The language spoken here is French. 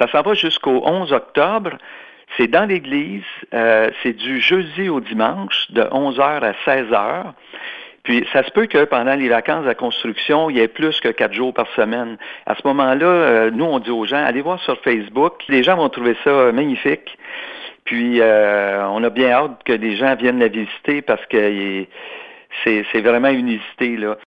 Ça s'en va jusqu'au 11 octobre. C'est dans l'église. Euh, c'est du jeudi au dimanche, de 11h à 16h. Puis ça se peut que pendant les vacances de construction, il y ait plus que quatre jours par semaine. À ce moment-là, euh, nous, on dit aux gens, allez voir sur Facebook. Les gens vont trouver ça euh, magnifique. Puis euh, on a bien hâte que les gens viennent la visiter parce que c'est vraiment une visité, là.